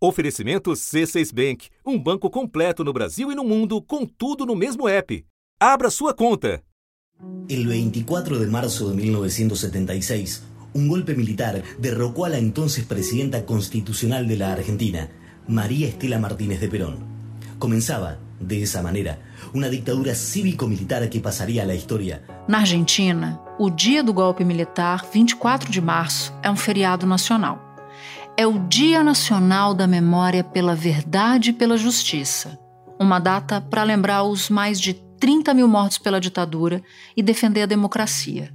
Oferecimento C6 Bank, um banco completo no Brasil e no mundo, com tudo no mesmo app. Abra sua conta. El 24 de marzo de 1976, un golpe militar derrocó a la entonces presidenta constitucional de la Argentina, María Estela Martínez de Perón. Comenzaba, de esa manera, uma ditadura cívico-militar que passaria a la história. Na Argentina, o dia do golpe militar, 24 de março, é um feriado nacional. É o Dia Nacional da Memória pela Verdade e pela Justiça. Uma data para lembrar os mais de 30 mil mortos pela ditadura e defender a democracia.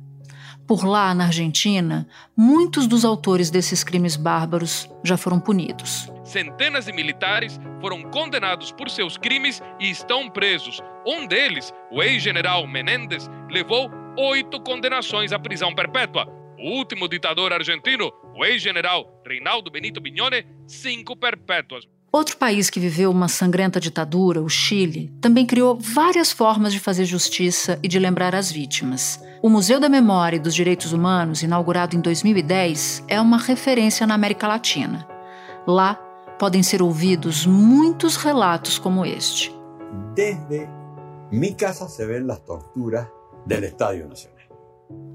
Por lá, na Argentina, muitos dos autores desses crimes bárbaros já foram punidos. Centenas de militares foram condenados por seus crimes e estão presos. Um deles, o ex-general Menéndez, levou oito condenações à prisão perpétua. O último ditador argentino, o ex-general Reinaldo Benito Bignone, cinco perpétuas. Outro país que viveu uma sangrenta ditadura, o Chile, também criou várias formas de fazer justiça e de lembrar as vítimas. O Museu da Memória e dos Direitos Humanos, inaugurado em 2010, é uma referência na América Latina. Lá podem ser ouvidos muitos relatos como este. Desde mi casa se ven las torturas del Estadio Nacional.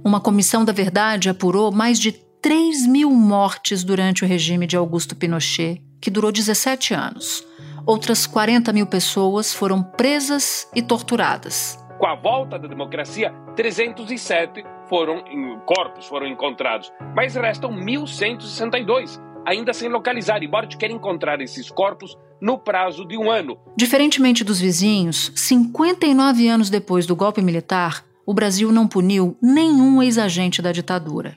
Uma comissão da verdade apurou mais de 3 mil mortes durante o regime de Augusto Pinochet que durou 17 anos. Outras 40 mil pessoas foram presas e torturadas. Com a volta da democracia, 307 foram corpos foram encontrados, mas restam 1.162 ainda sem localizar, embora te queira encontrar esses corpos no prazo de um ano. Diferentemente dos vizinhos, 59 anos depois do golpe militar, o Brasil não puniu nenhum ex-agente da ditadura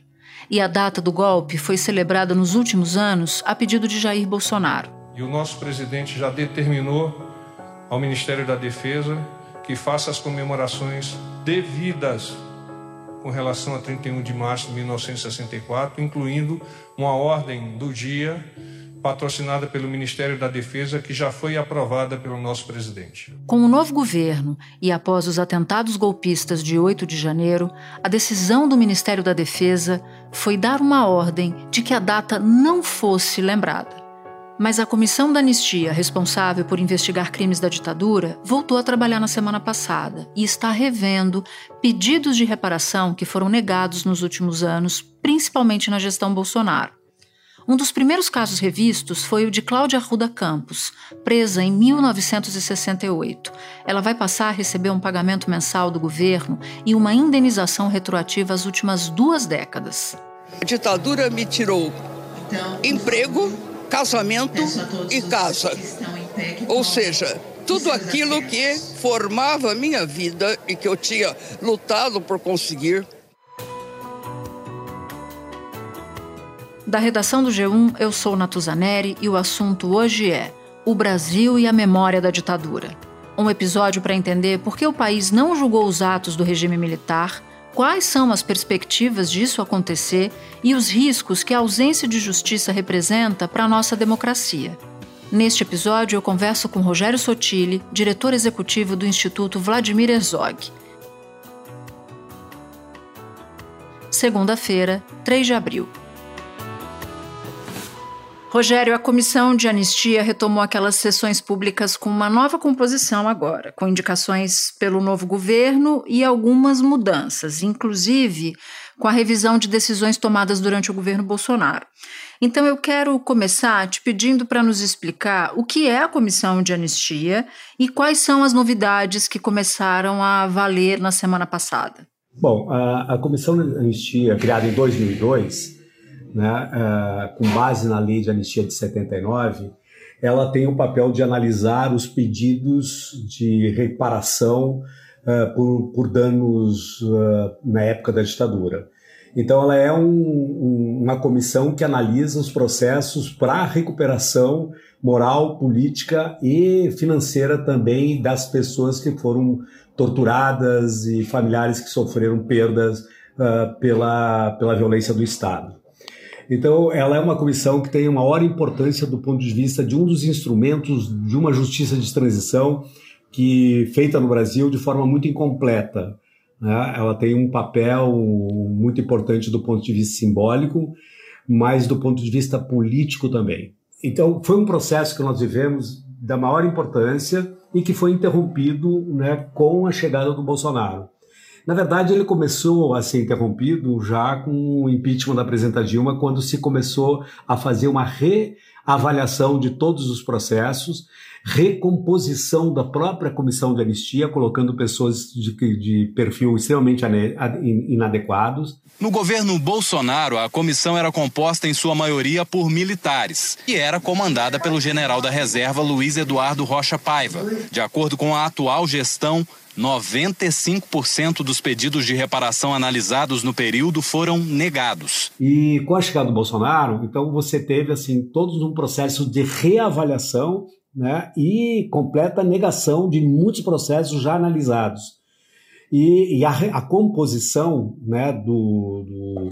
e a data do golpe foi celebrada nos últimos anos a pedido de Jair Bolsonaro. E o nosso presidente já determinou ao Ministério da Defesa que faça as comemorações devidas com relação a 31 de março de 1964, incluindo uma ordem do dia patrocinada pelo Ministério da Defesa, que já foi aprovada pelo nosso presidente. Com o novo governo e após os atentados golpistas de 8 de janeiro, a decisão do Ministério da Defesa foi dar uma ordem de que a data não fosse lembrada. Mas a comissão da anistia, responsável por investigar crimes da ditadura, voltou a trabalhar na semana passada e está revendo pedidos de reparação que foram negados nos últimos anos, principalmente na gestão Bolsonaro. Um dos primeiros casos revistos foi o de Cláudia Arruda Campos, presa em 1968. Ela vai passar a receber um pagamento mensal do governo e uma indenização retroativa às últimas duas décadas. A ditadura me tirou emprego, casamento e casa. Ou seja, tudo aquilo que formava a minha vida e que eu tinha lutado por conseguir Da redação do G1, eu sou Natuzaneri e o assunto hoje é o Brasil e a memória da ditadura. Um episódio para entender por que o país não julgou os atos do regime militar, quais são as perspectivas disso acontecer e os riscos que a ausência de justiça representa para a nossa democracia. Neste episódio, eu converso com Rogério Sotile, diretor executivo do Instituto Vladimir Herzog. Segunda-feira, 3 de abril. Rogério, a comissão de anistia retomou aquelas sessões públicas com uma nova composição agora, com indicações pelo novo governo e algumas mudanças, inclusive com a revisão de decisões tomadas durante o governo Bolsonaro. Então eu quero começar te pedindo para nos explicar o que é a comissão de anistia e quais são as novidades que começaram a valer na semana passada. Bom, a, a comissão de anistia, criada em 2002, né, uh, com base na lei de anistia de 79, ela tem o papel de analisar os pedidos de reparação uh, por, por, danos uh, na época da ditadura. Então, ela é um, um, uma comissão que analisa os processos para recuperação moral, política e financeira também das pessoas que foram torturadas e familiares que sofreram perdas uh, pela, pela violência do Estado. Então, ela é uma comissão que tem uma maior importância do ponto de vista de um dos instrumentos de uma justiça de transição que feita no Brasil de forma muito incompleta. Né? Ela tem um papel muito importante do ponto de vista simbólico, mas do ponto de vista político também. Então, foi um processo que nós vivemos da maior importância e que foi interrompido né, com a chegada do Bolsonaro. Na verdade, ele começou a ser interrompido já com o impeachment da presidenta Dilma, quando se começou a fazer uma reavaliação de todos os processos, recomposição da própria comissão de anistia, colocando pessoas de, de perfil extremamente inadequados. No governo Bolsonaro, a comissão era composta em sua maioria por militares e era comandada pelo general da reserva Luiz Eduardo Rocha Paiva. De acordo com a atual gestão, 95% dos pedidos de reparação analisados no período foram negados. E com a chegada do Bolsonaro, então você teve assim todos um processo de reavaliação né, e completa negação de muitos processos já analisados. E, e a, a, composição né, do,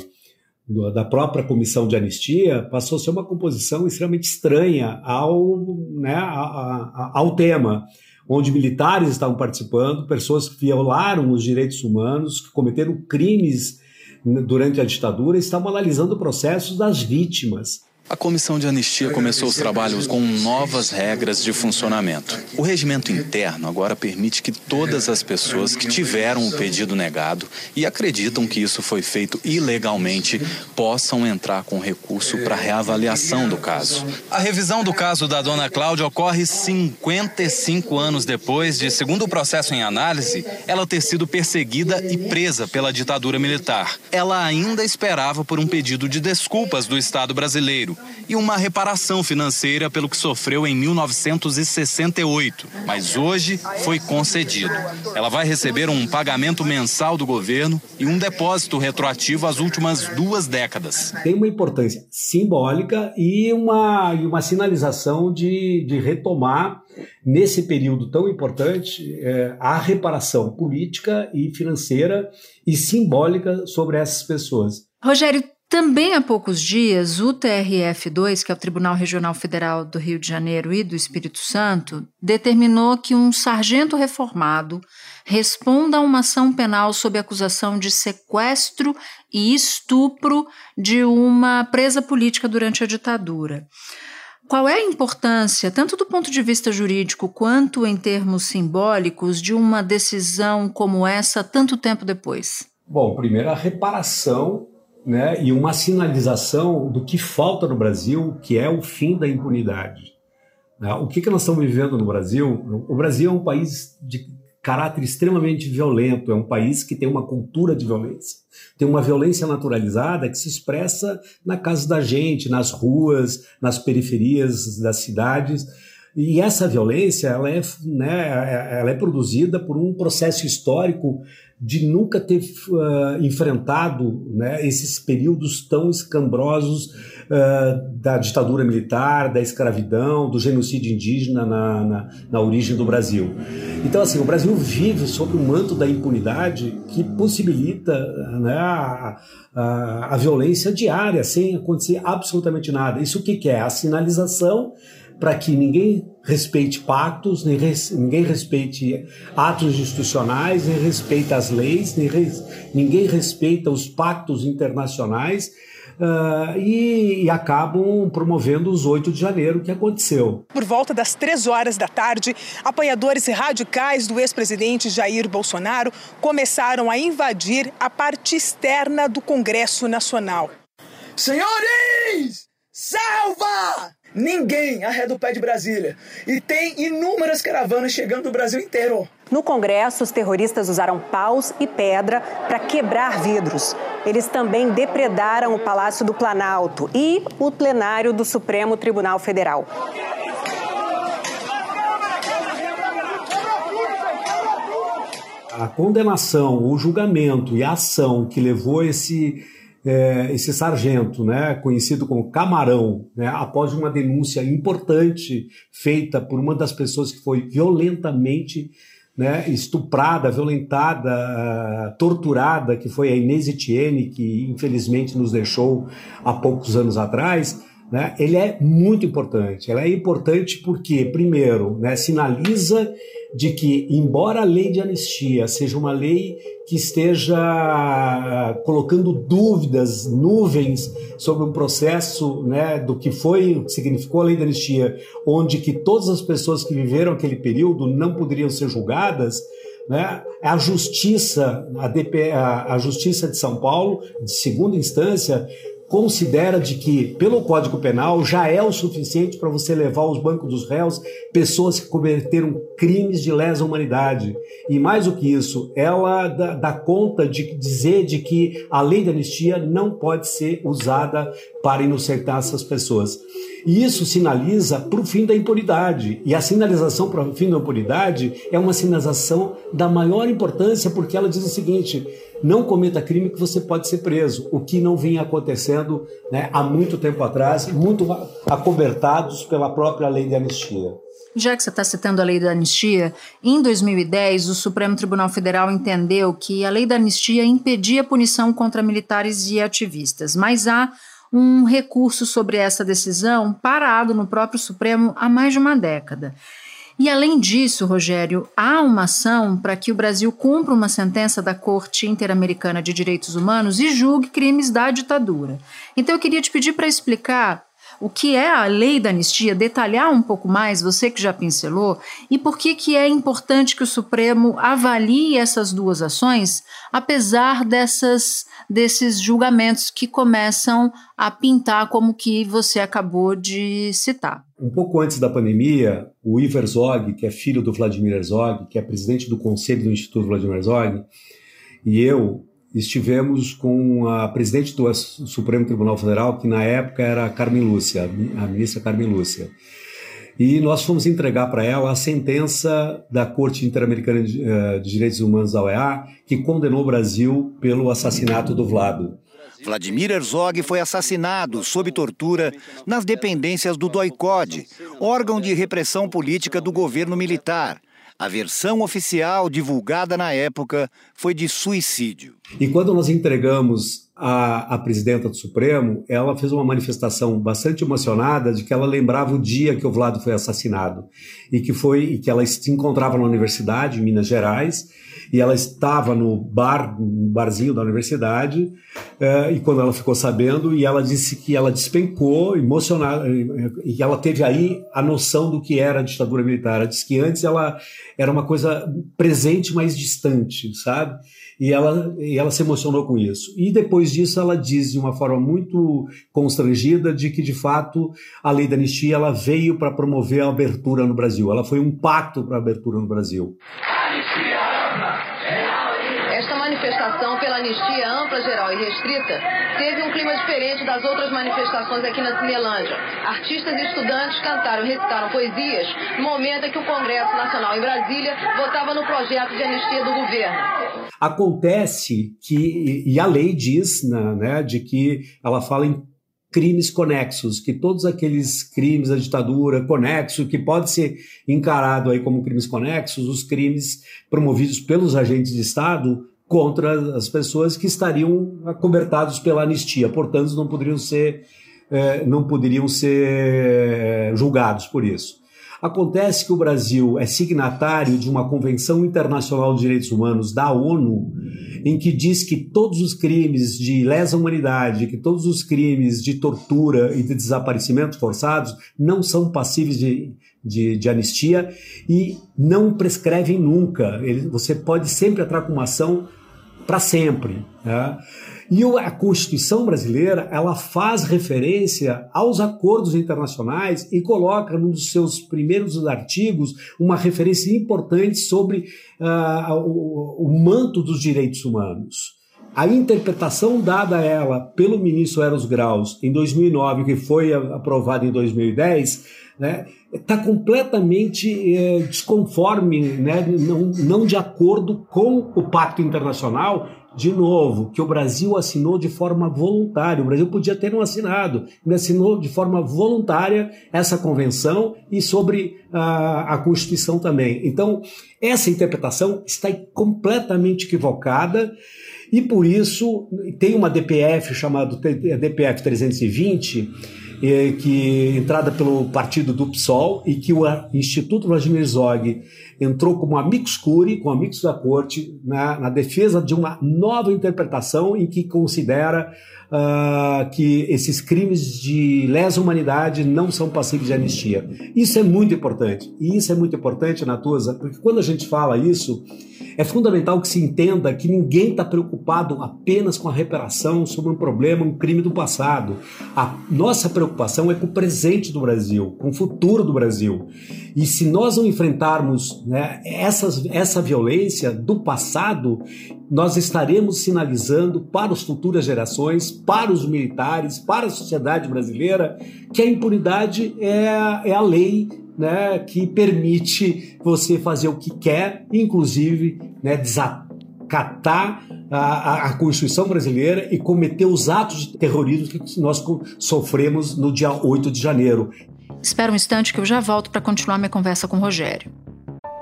do, da própria comissão de anistia passou a ser uma composição extremamente estranha ao, né, a, a, ao tema onde militares estavam participando, pessoas que violaram os direitos humanos, que cometeram crimes durante a ditadura, estavam analisando processos das vítimas. A comissão de anistia começou os trabalhos com novas regras de funcionamento. O regimento interno agora permite que todas as pessoas que tiveram o pedido negado e acreditam que isso foi feito ilegalmente possam entrar com recurso para reavaliação do caso. A revisão do caso da dona Cláudia ocorre 55 anos depois de, segundo o processo em análise, ela ter sido perseguida e presa pela ditadura militar. Ela ainda esperava por um pedido de desculpas do Estado brasileiro e uma reparação financeira pelo que sofreu em 1968, mas hoje foi concedido. Ela vai receber um pagamento mensal do governo e um depósito retroativo às últimas duas décadas. Tem uma importância simbólica e uma, e uma sinalização de, de retomar, nesse período tão importante, é, a reparação política e financeira e simbólica sobre essas pessoas. Rogério, também há poucos dias, o TRF2, que é o Tribunal Regional Federal do Rio de Janeiro e do Espírito Santo, determinou que um sargento reformado responda a uma ação penal sob acusação de sequestro e estupro de uma presa política durante a ditadura. Qual é a importância, tanto do ponto de vista jurídico quanto em termos simbólicos, de uma decisão como essa tanto tempo depois? Bom, primeiro a reparação né, e uma sinalização do que falta no Brasil, que é o fim da impunidade. Né? O que, que nós estamos vivendo no Brasil? O Brasil é um país de caráter extremamente violento, é um país que tem uma cultura de violência, tem uma violência naturalizada que se expressa na casa da gente, nas ruas, nas periferias das cidades. E essa violência ela é, né, ela é produzida por um processo histórico de nunca ter uh, enfrentado né, esses períodos tão escambrosos uh, da ditadura militar, da escravidão, do genocídio indígena na, na, na, origem do Brasil. Então, assim, o Brasil vive sob o manto da impunidade que possibilita né, a, a, a violência diária, sem acontecer absolutamente nada. Isso o que, que é? A sinalização para que ninguém respeite pactos, nem res, ninguém respeite atos institucionais, nem respeita as leis, nem res, ninguém respeita os pactos internacionais uh, e, e, acabam promovendo os 8 de janeiro que aconteceu. Por volta das três horas da tarde, apoiadores radicais do ex-presidente Jair Bolsonaro começaram a invadir a parte externa do Congresso Nacional. Senhores! Salva! Ninguém arreda o pé de Brasília. E tem inúmeras caravanas chegando do Brasil inteiro. No Congresso, os terroristas usaram paus e pedra para quebrar vidros. Eles também depredaram o Palácio do Planalto e o plenário do Supremo Tribunal Federal. A condenação, o julgamento e a ação que levou esse é, esse sargento, né, conhecido como Camarão, né, após uma denúncia importante feita por uma das pessoas que foi violentamente né, estuprada, violentada, uh, torturada, que foi a Inês Etienne, que infelizmente nos deixou há poucos anos atrás, né, ele é muito importante. Ela é importante porque, primeiro, né, sinaliza de que, embora a lei de anistia seja uma lei que esteja colocando dúvidas, nuvens sobre um processo né, do que foi, significou a lei de anistia, onde que todas as pessoas que viveram aquele período não poderiam ser julgadas, né? A justiça, a, DP, a, a justiça de São Paulo, de segunda instância, considera de que, pelo Código Penal, já é o suficiente para você levar aos bancos dos réus pessoas que cometeram crimes de lesa humanidade. E mais do que isso, ela dá, dá conta de dizer de que a lei de anistia não pode ser usada para inocentar essas pessoas. E isso sinaliza para o fim da impunidade. E a sinalização para o fim da impunidade é uma sinalização da maior importância, porque ela diz o seguinte: não cometa crime que você pode ser preso, o que não vinha acontecendo né, há muito tempo atrás, muito acobertados pela própria lei de anistia. Já que você está citando a lei da anistia, em 2010 o Supremo Tribunal Federal entendeu que a lei da anistia impedia punição contra militares e ativistas, mas há um recurso sobre essa decisão parado no próprio Supremo há mais de uma década. E além disso, Rogério, há uma ação para que o Brasil cumpra uma sentença da Corte Interamericana de Direitos Humanos e julgue crimes da ditadura. Então eu queria te pedir para explicar o que é a lei da anistia, detalhar um pouco mais, você que já pincelou, e por que, que é importante que o Supremo avalie essas duas ações, apesar dessas, desses julgamentos que começam a pintar como que você acabou de citar. Um pouco antes da pandemia, o Iver Zog, que é filho do Vladimir Herzog, que é presidente do conselho do Instituto Vladimir Herzog, e eu estivemos com a presidente do Supremo Tribunal Federal, que na época era a Carmen Lúcia, a ministra Carmen Lúcia. E nós fomos entregar para ela a sentença da Corte Interamericana de, de Direitos Humanos da OEA, que condenou o Brasil pelo assassinato do Vlado. Vladimir Herzog foi assassinado sob tortura nas dependências do DOI-CODE, órgão de repressão política do governo militar. A versão oficial divulgada na época foi de suicídio. E quando nós entregamos a, a, presidenta do Supremo, ela fez uma manifestação bastante emocionada de que ela lembrava o dia que o Vlado foi assassinado e que foi e que ela se encontrava na universidade em Minas Gerais e ela estava no bar, no barzinho da universidade, uh, e quando ela ficou sabendo, e ela disse que ela despencou, emocionada, e que ela teve aí a noção do que era a ditadura militar. Ela disse que antes ela era uma coisa presente, mas distante, sabe? E ela, e ela se emocionou com isso. E depois disso, ela diz de uma forma muito constrangida de que, de fato, a lei da anistia ela veio para promover a abertura no Brasil. Ela foi um pacto para a abertura no Brasil. Geral e restrita teve um clima diferente das outras manifestações aqui na Cinelândia. Artistas e estudantes cantaram e recitaram poesias no momento em que o Congresso Nacional em Brasília votava no projeto de anistia do governo. Acontece que, e a lei diz né, né de que ela fala em crimes conexos, que todos aqueles crimes da ditadura conexo, que pode ser encarado aí como crimes conexos, os crimes promovidos pelos agentes de Estado contra as pessoas que estariam acobertados pela anistia, portanto não poderiam ser eh, não poderiam ser eh, julgados por isso. Acontece que o Brasil é signatário de uma Convenção Internacional de Direitos Humanos da ONU, em que diz que todos os crimes de lesa humanidade, que todos os crimes de tortura e de desaparecimento forçados não são passíveis de, de, de anistia e não prescrevem nunca. Ele, você pode sempre entrar com uma ação para sempre. Né? E a Constituição brasileira ela faz referência aos acordos internacionais e coloca num dos seus primeiros artigos uma referência importante sobre uh, o, o manto dos direitos humanos. A interpretação dada a ela pelo ministro Eros Graus em 2009, que foi aprovada em 2010, né, está completamente é, desconforme, né, não, não de acordo com o Pacto Internacional, de novo, que o Brasil assinou de forma voluntária. O Brasil podia ter não assinado, ele assinou de forma voluntária essa convenção e sobre a, a Constituição também. Então, essa interpretação está completamente equivocada. E por isso tem uma DPF chamada DPF 320 eh, que entrada pelo partido do PSOL e que o Instituto Vladimir Zog entrou como amicus curi, com amigos da corte, na, na defesa de uma nova interpretação em que considera uh, que esses crimes de lesa humanidade não são passíveis de anistia. Isso é muito importante. E isso é muito importante, Natuza, porque quando a gente fala isso, é fundamental que se entenda que ninguém está preocupado apenas com a reparação sobre um problema, um crime do passado. A nossa preocupação é com o presente do Brasil, com o futuro do Brasil. E se nós não enfrentarmos né, essa violência do passado, nós estaremos sinalizando para as futuras gerações, para os militares, para a sociedade brasileira, que a impunidade é, é a lei né, que permite você fazer o que quer, inclusive né, desacatar a, a, Constituição brasileira e cometer os atos de terrorismo que nós sofremos no dia 8 de janeiro. Espera um instante que eu já volto para continuar minha conversa com o Rogério.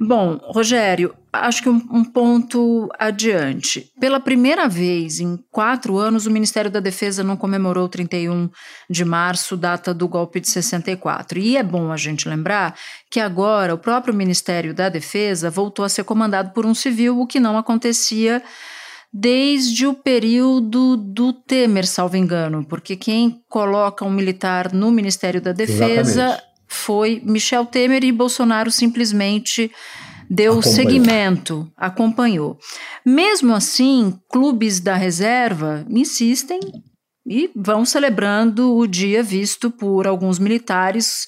Bom, Rogério, acho que um, um, ponto adiante. Pela primeira vez em quatro anos, o Ministério da Defesa não comemorou 31 de março, data do golpe de 64. E é bom a gente lembrar que agora o próprio Ministério da Defesa voltou a ser comandado por um civil, o que não acontecia desde o período do Temer, salvo engano, porque quem coloca um militar no Ministério da Defesa Exatamente. Foi Michel Temer e Bolsonaro simplesmente deu acompanhou. seguimento, acompanhou. Mesmo assim, clubes da reserva insistem e vão celebrando o dia visto por alguns militares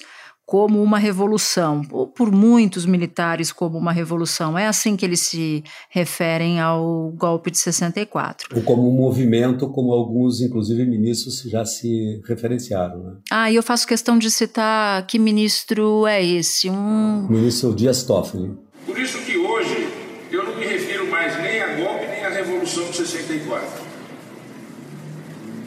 como uma revolução, ou por muitos militares como uma revolução. É assim que eles se referem ao golpe de 64. Ou como um movimento, como alguns, inclusive, ministros já se referenciaram. Né? Ah, e eu faço questão de citar que ministro é esse? Um... O ministro Dias Toffoli. Por isso que hoje eu não me refiro mais nem a golpe nem à Revolução de 64.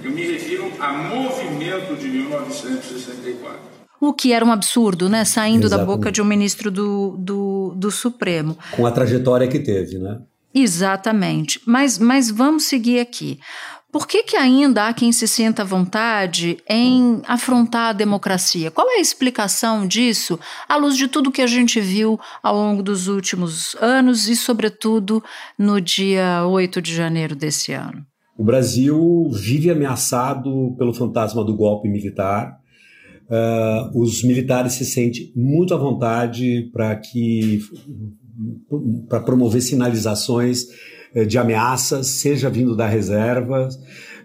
Eu me refiro a movimento de 1964. O que era um absurdo, né? Saindo Exatamente. da boca de um ministro do, do, do Supremo. Com a trajetória que teve, né? Exatamente. Mas, mas vamos seguir aqui. Por que, que ainda há quem se sinta à vontade em afrontar a democracia? Qual é a explicação disso à luz de tudo que a gente viu ao longo dos últimos anos e, sobretudo, no dia 8 de janeiro desse ano? O Brasil vive ameaçado pelo fantasma do golpe militar. Uh, os militares se sentem muito à vontade para que para promover sinalizações de ameaças, seja vindo da reserva,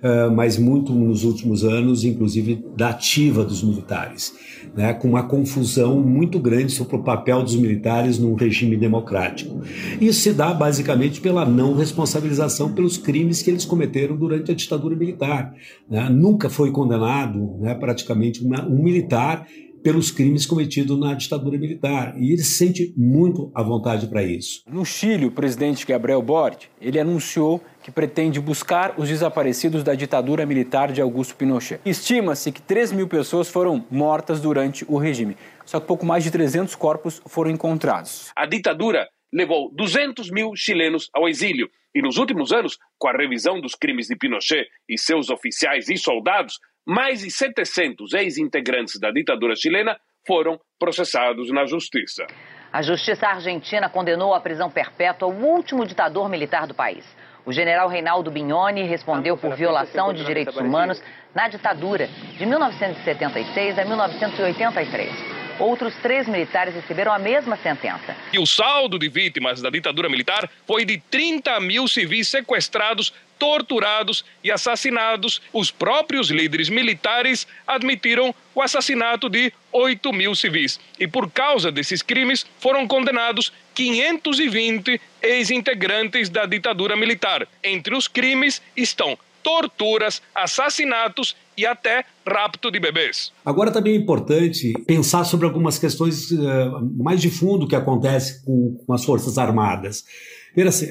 eh, mas muito nos últimos anos, inclusive da ativa dos militares, né, com uma confusão muito grande sobre o papel dos militares num regime democrático. Isso se dá basicamente pela não responsabilização pelos crimes que eles cometeram durante a ditadura militar. Né? Nunca foi condenado, né, praticamente, uma, um militar pelos crimes cometidos na ditadura militar. E ele se sente muito à vontade para isso. No Chile, o presidente Gabriel Boric, ele anunciou que pretende buscar os desaparecidos da ditadura militar de Augusto Pinochet. Estima-se que 3 mil pessoas foram mortas durante o regime, só que pouco mais de 300 corpos foram encontrados. A ditadura levou 200 mil chilenos ao exílio. E nos últimos anos, com a revisão dos crimes de Pinochet e seus oficiais e soldados, mais de 700 ex-integrantes da ditadura chilena foram processados na justiça. A justiça argentina condenou à prisão perpétua o último ditador militar do país. O general Reinaldo Bignoni respondeu por violação de direitos humanos na ditadura de 1976 a 1983. Outros três militares receberam a mesma sentença. E o saldo de vítimas da ditadura militar foi de 30 mil civis sequestrados, torturados e assassinados. Os próprios líderes militares admitiram o assassinato de 8 mil civis. E por causa desses crimes foram condenados 520 ex-integrantes da ditadura militar. Entre os crimes estão torturas, assassinatos e até rapto de bebês. Agora também é importante pensar sobre algumas questões uh, mais de fundo que acontece com, com as Forças Armadas.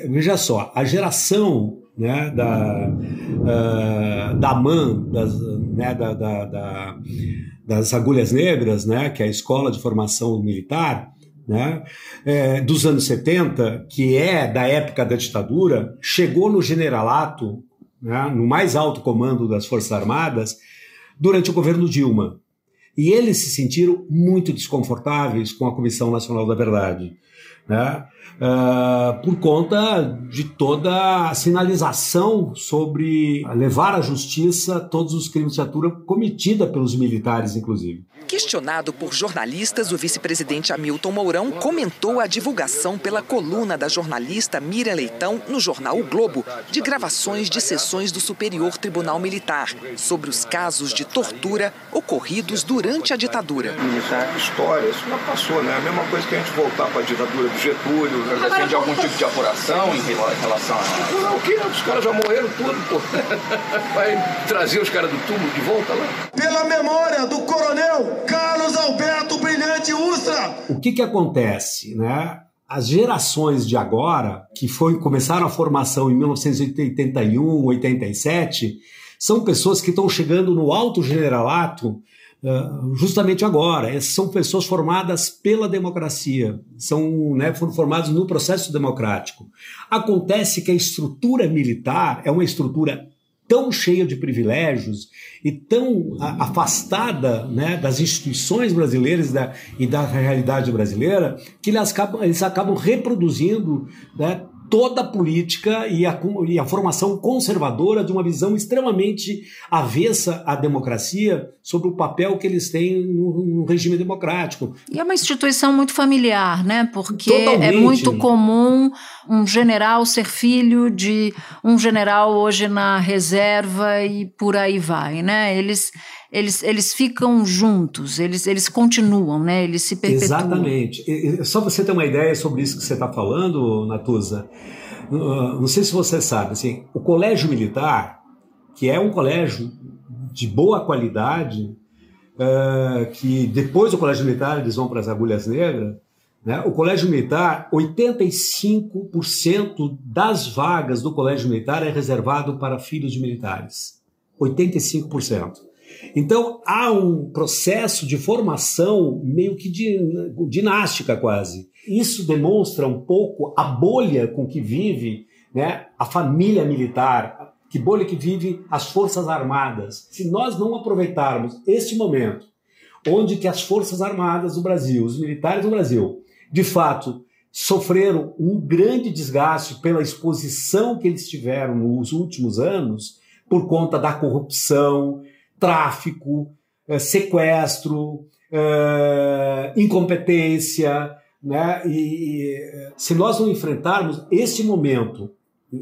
Veja só, a geração né, da, uh, da MAN, das, né, da, da, da, das Agulhas Negras, né, que é a Escola de Formação Militar, né, é, dos anos 70, que é da época da ditadura, chegou no generalato, né, no mais alto comando das Forças Armadas, durante o governo Dilma. E eles se sentiram muito desconfortáveis com a Comissão Nacional da Verdade né? Uh, por conta de toda a sinalização sobre levar à justiça todos os crimes de atura cometida pelos militares, inclusive. Questionado por jornalistas, o vice-presidente Hamilton Mourão comentou a divulgação pela coluna da jornalista Mira Leitão no jornal O Globo de gravações de sessões do Superior Tribunal Militar sobre os casos de tortura ocorridos durante a ditadura. Militar, história, isso já passou, né? A mesma coisa que a gente voltar para a ditadura do Getúlio. Já tem de algum tipo de apuração em relação a. Não, o que? Os caras já morreram tudo, pô. Vai trazer os caras do túmulo de volta lá. Pela memória do coronel Carlos Alberto Brilhante Ustra. O que que acontece, né? As gerações de agora, que foi, começaram a formação em 1981, 87, são pessoas que estão chegando no alto generalato uh, justamente agora. Essas são pessoas formadas pela democracia, são, né, foram formadas no processo democrático. Acontece que a estrutura militar é uma estrutura tão cheia de privilégios e tão afastada né, das instituições brasileiras da, e da realidade brasileira que eles acabam, eles acabam reproduzindo né, toda a política e a, e a, formação conservadora de uma visão extremamente avessa à democracia sobre o papel que eles têm no, no regime democrático. E é uma instituição muito familiar, né? Porque é Totalmente. é muito comum um general ser filho de um general hoje na reserva e por aí vai, né? Eles eles, eles ficam juntos, eles, eles continuam, né? Eles se perpetuam. Exatamente. E, só você ter uma ideia sobre isso que você está falando, Natuza. Não sei se você sabe, assim, o colégio militar, que é um colégio de boa qualidade, uh, que depois do colégio militar eles vão para as agulhas negras, né? o colégio militar, 85% das vagas do colégio militar é reservado para filhos de militares. 85%. Então há um processo de formação meio que dinástica quase. Isso demonstra um pouco a bolha com que vive né, a família militar, que bolha que vive as forças armadas. Se nós não aproveitarmos este momento, onde que as forças armadas do Brasil, os militares do Brasil, de fato sofreram um grande desgaste pela exposição que eles tiveram nos últimos anos por conta da corrupção, tráfico, é, sequestro, é, incompetência, né? E se nós não enfrentarmos esse momento,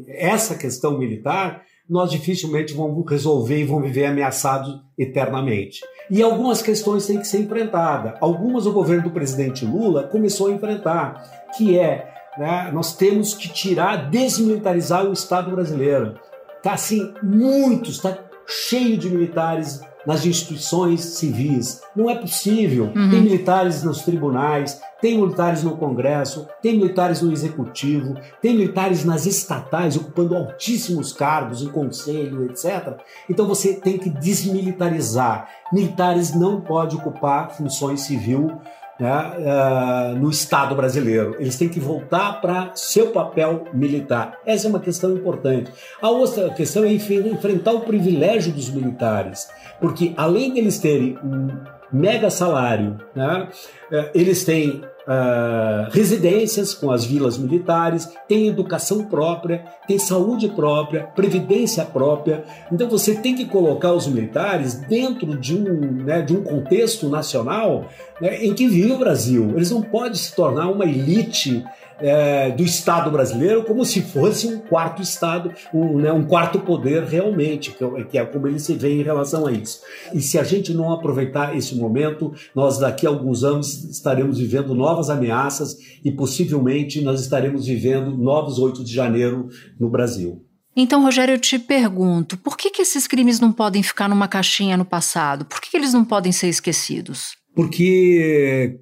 essa questão militar, nós dificilmente vamos resolver e vamos viver ameaçados eternamente. E algumas questões têm que ser enfrentadas. Algumas o governo do presidente Lula começou a enfrentar, que é né, nós temos que tirar, desmilitarizar o Estado brasileiro. Está assim, muitos, está cheio de militares nas instituições civis. Não é possível. Uhum. Tem militares nos tribunais, tem militares no Congresso, tem militares no Executivo, tem militares nas estatais ocupando altíssimos cargos em conselho, etc. Então você tem que desmilitarizar. Militares não podem ocupar funções civil né, uh, no Estado brasileiro. Eles têm que voltar para seu papel militar. Essa é uma questão importante. A outra questão é enfrentar o privilégio dos militares, porque além deles terem um mega salário, né, uh, eles têm uh, residências com as vilas militares, tem educação própria, tem saúde própria, previdência própria. Então você tem que colocar os militares dentro de um, né, de um contexto nacional né, em que vive o Brasil. Eles não podem se tornar uma elite é, do Estado brasileiro como se fosse um quarto Estado, um, né, um quarto poder realmente, que, é, que é como ele se vê em relação a isso. E se a gente não aproveitar esse momento, nós daqui a alguns anos estaremos vivendo novas ameaças e possivelmente nós estaremos vivendo novos 8 de janeiro no Brasil. Então, Rogério, eu te pergunto, por que, que esses crimes não podem ficar numa caixinha no passado? Por que, que eles não podem ser esquecidos? Porque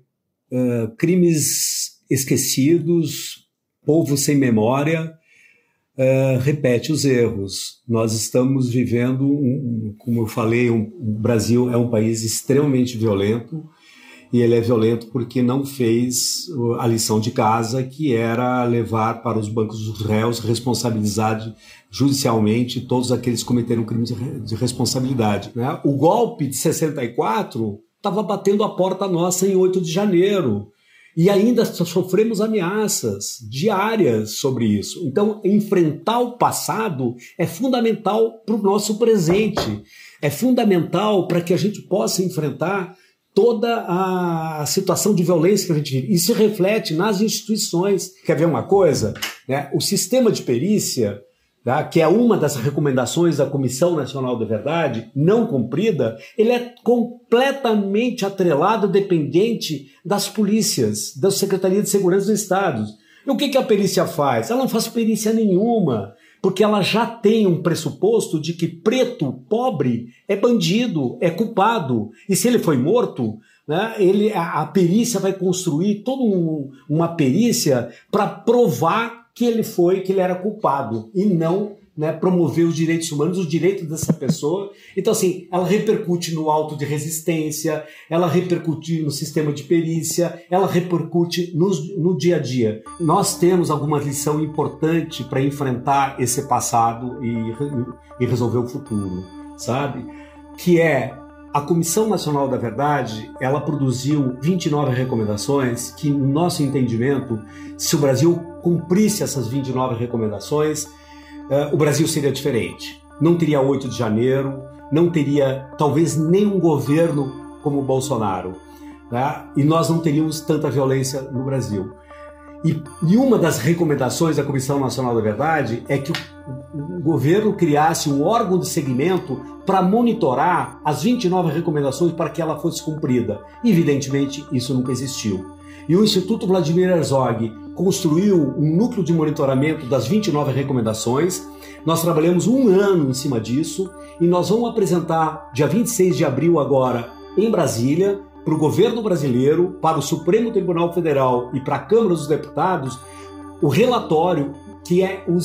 uh, crimes esquecidos, povo sem memória, uh, repete os erros. Nós estamos vivendo, um, como eu falei, um, o Brasil é um país extremamente violento, e ele é violento porque não fez a lição de casa, que era levar para os bancos dos réus responsabilidade judicialmente todos aqueles que cometeram crimes de responsabilidade. Né? O golpe de 64 estava batendo a porta nossa em 8 de janeiro. E ainda sofremos ameaças diárias sobre isso. Então, enfrentar o passado é fundamental para o nosso presente. É fundamental para que a gente possa enfrentar toda a situação de violência que a gente vive. Se reflete nas instituições. Quer ver uma coisa? Né? O sistema de perícia, tá? que é uma das recomendações da Comissão Nacional da Verdade, não cumprida, ele é completamente atrelado, dependente das polícias, da Secretaria de Segurança do Estado. E o que, que a perícia faz? Ela não faz perícia nenhuma porque ela já tem um pressuposto de que preto, pobre, é bandido, é culpado. E se ele foi morto, né, ele, a, a perícia vai construir toda um, uma perícia para provar que ele foi, que ele era culpado, e não né, promover os direitos humanos, os direitos dessa pessoa. Então, assim, ela repercute no auto de resistência, ela repercute no sistema de perícia, ela repercute no, no dia a dia. Nós temos alguma lição importante para enfrentar esse passado e, e resolver o futuro, sabe? Que é a Comissão Nacional da Verdade, ela produziu 29 recomendações que, no nosso entendimento, se o Brasil cumprisse essas 29 recomendações, uh, o Brasil seria diferente. Não teria 8 de janeiro, não teria talvez nenhum governo como o Bolsonaro. Né? E nós não teríamos tanta violência no Brasil. E, e, uma das recomendações da Comissão Nacional da Verdade é que o, o governo criasse um órgão de segmento para monitorar as 29 recomendações para que ela fosse cumprida. Evidentemente, isso nunca existiu. E o Instituto Vladimir Herzog construiu um núcleo de monitoramento das 29 recomendações. Nós trabalhamos um ano em cima disso e nós vamos apresentar, dia 26 de abril, agora, em Brasília, para o governo brasileiro, para o Supremo Tribunal Federal e para a Câmara dos Deputados, o relatório que é o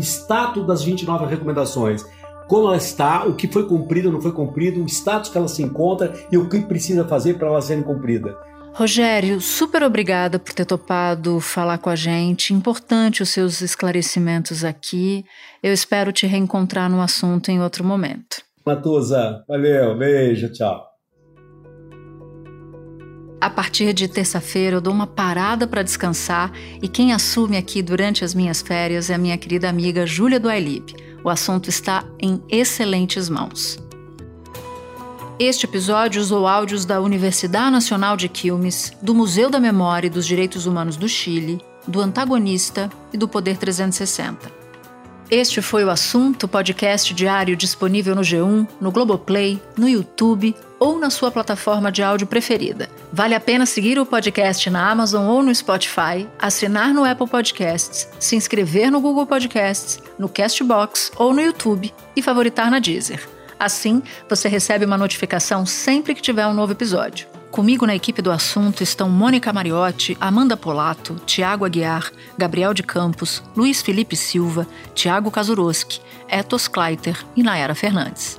status das 29 recomendações. Como ela está, o que foi cumprido, não foi cumprido, o status que ela se encontra e o que precisa fazer para ela serem cumprida. Rogério, super obrigada por ter topado falar com a gente. Importante os seus esclarecimentos aqui. Eu espero te reencontrar no assunto em outro momento. Matusa, valeu, beijo, tchau. A partir de terça-feira eu dou uma parada para descansar e quem assume aqui durante as minhas férias é a minha querida amiga Júlia do iLib. O assunto está em excelentes mãos. Este episódio usou áudios da Universidade Nacional de Quilmes, do Museu da Memória e dos Direitos Humanos do Chile, do Antagonista e do Poder 360. Este foi o assunto podcast diário disponível no G1, no Globoplay, no YouTube ou na sua plataforma de áudio preferida. Vale a pena seguir o podcast na Amazon ou no Spotify, assinar no Apple Podcasts, se inscrever no Google Podcasts, no Castbox ou no YouTube e favoritar na Deezer. Assim, você recebe uma notificação sempre que tiver um novo episódio. Comigo na equipe do assunto estão Mônica Mariotti, Amanda Polato, Tiago Aguiar, Gabriel de Campos, Luiz Felipe Silva, Tiago Kazuroski, Etos Kleiter e Nayara Fernandes.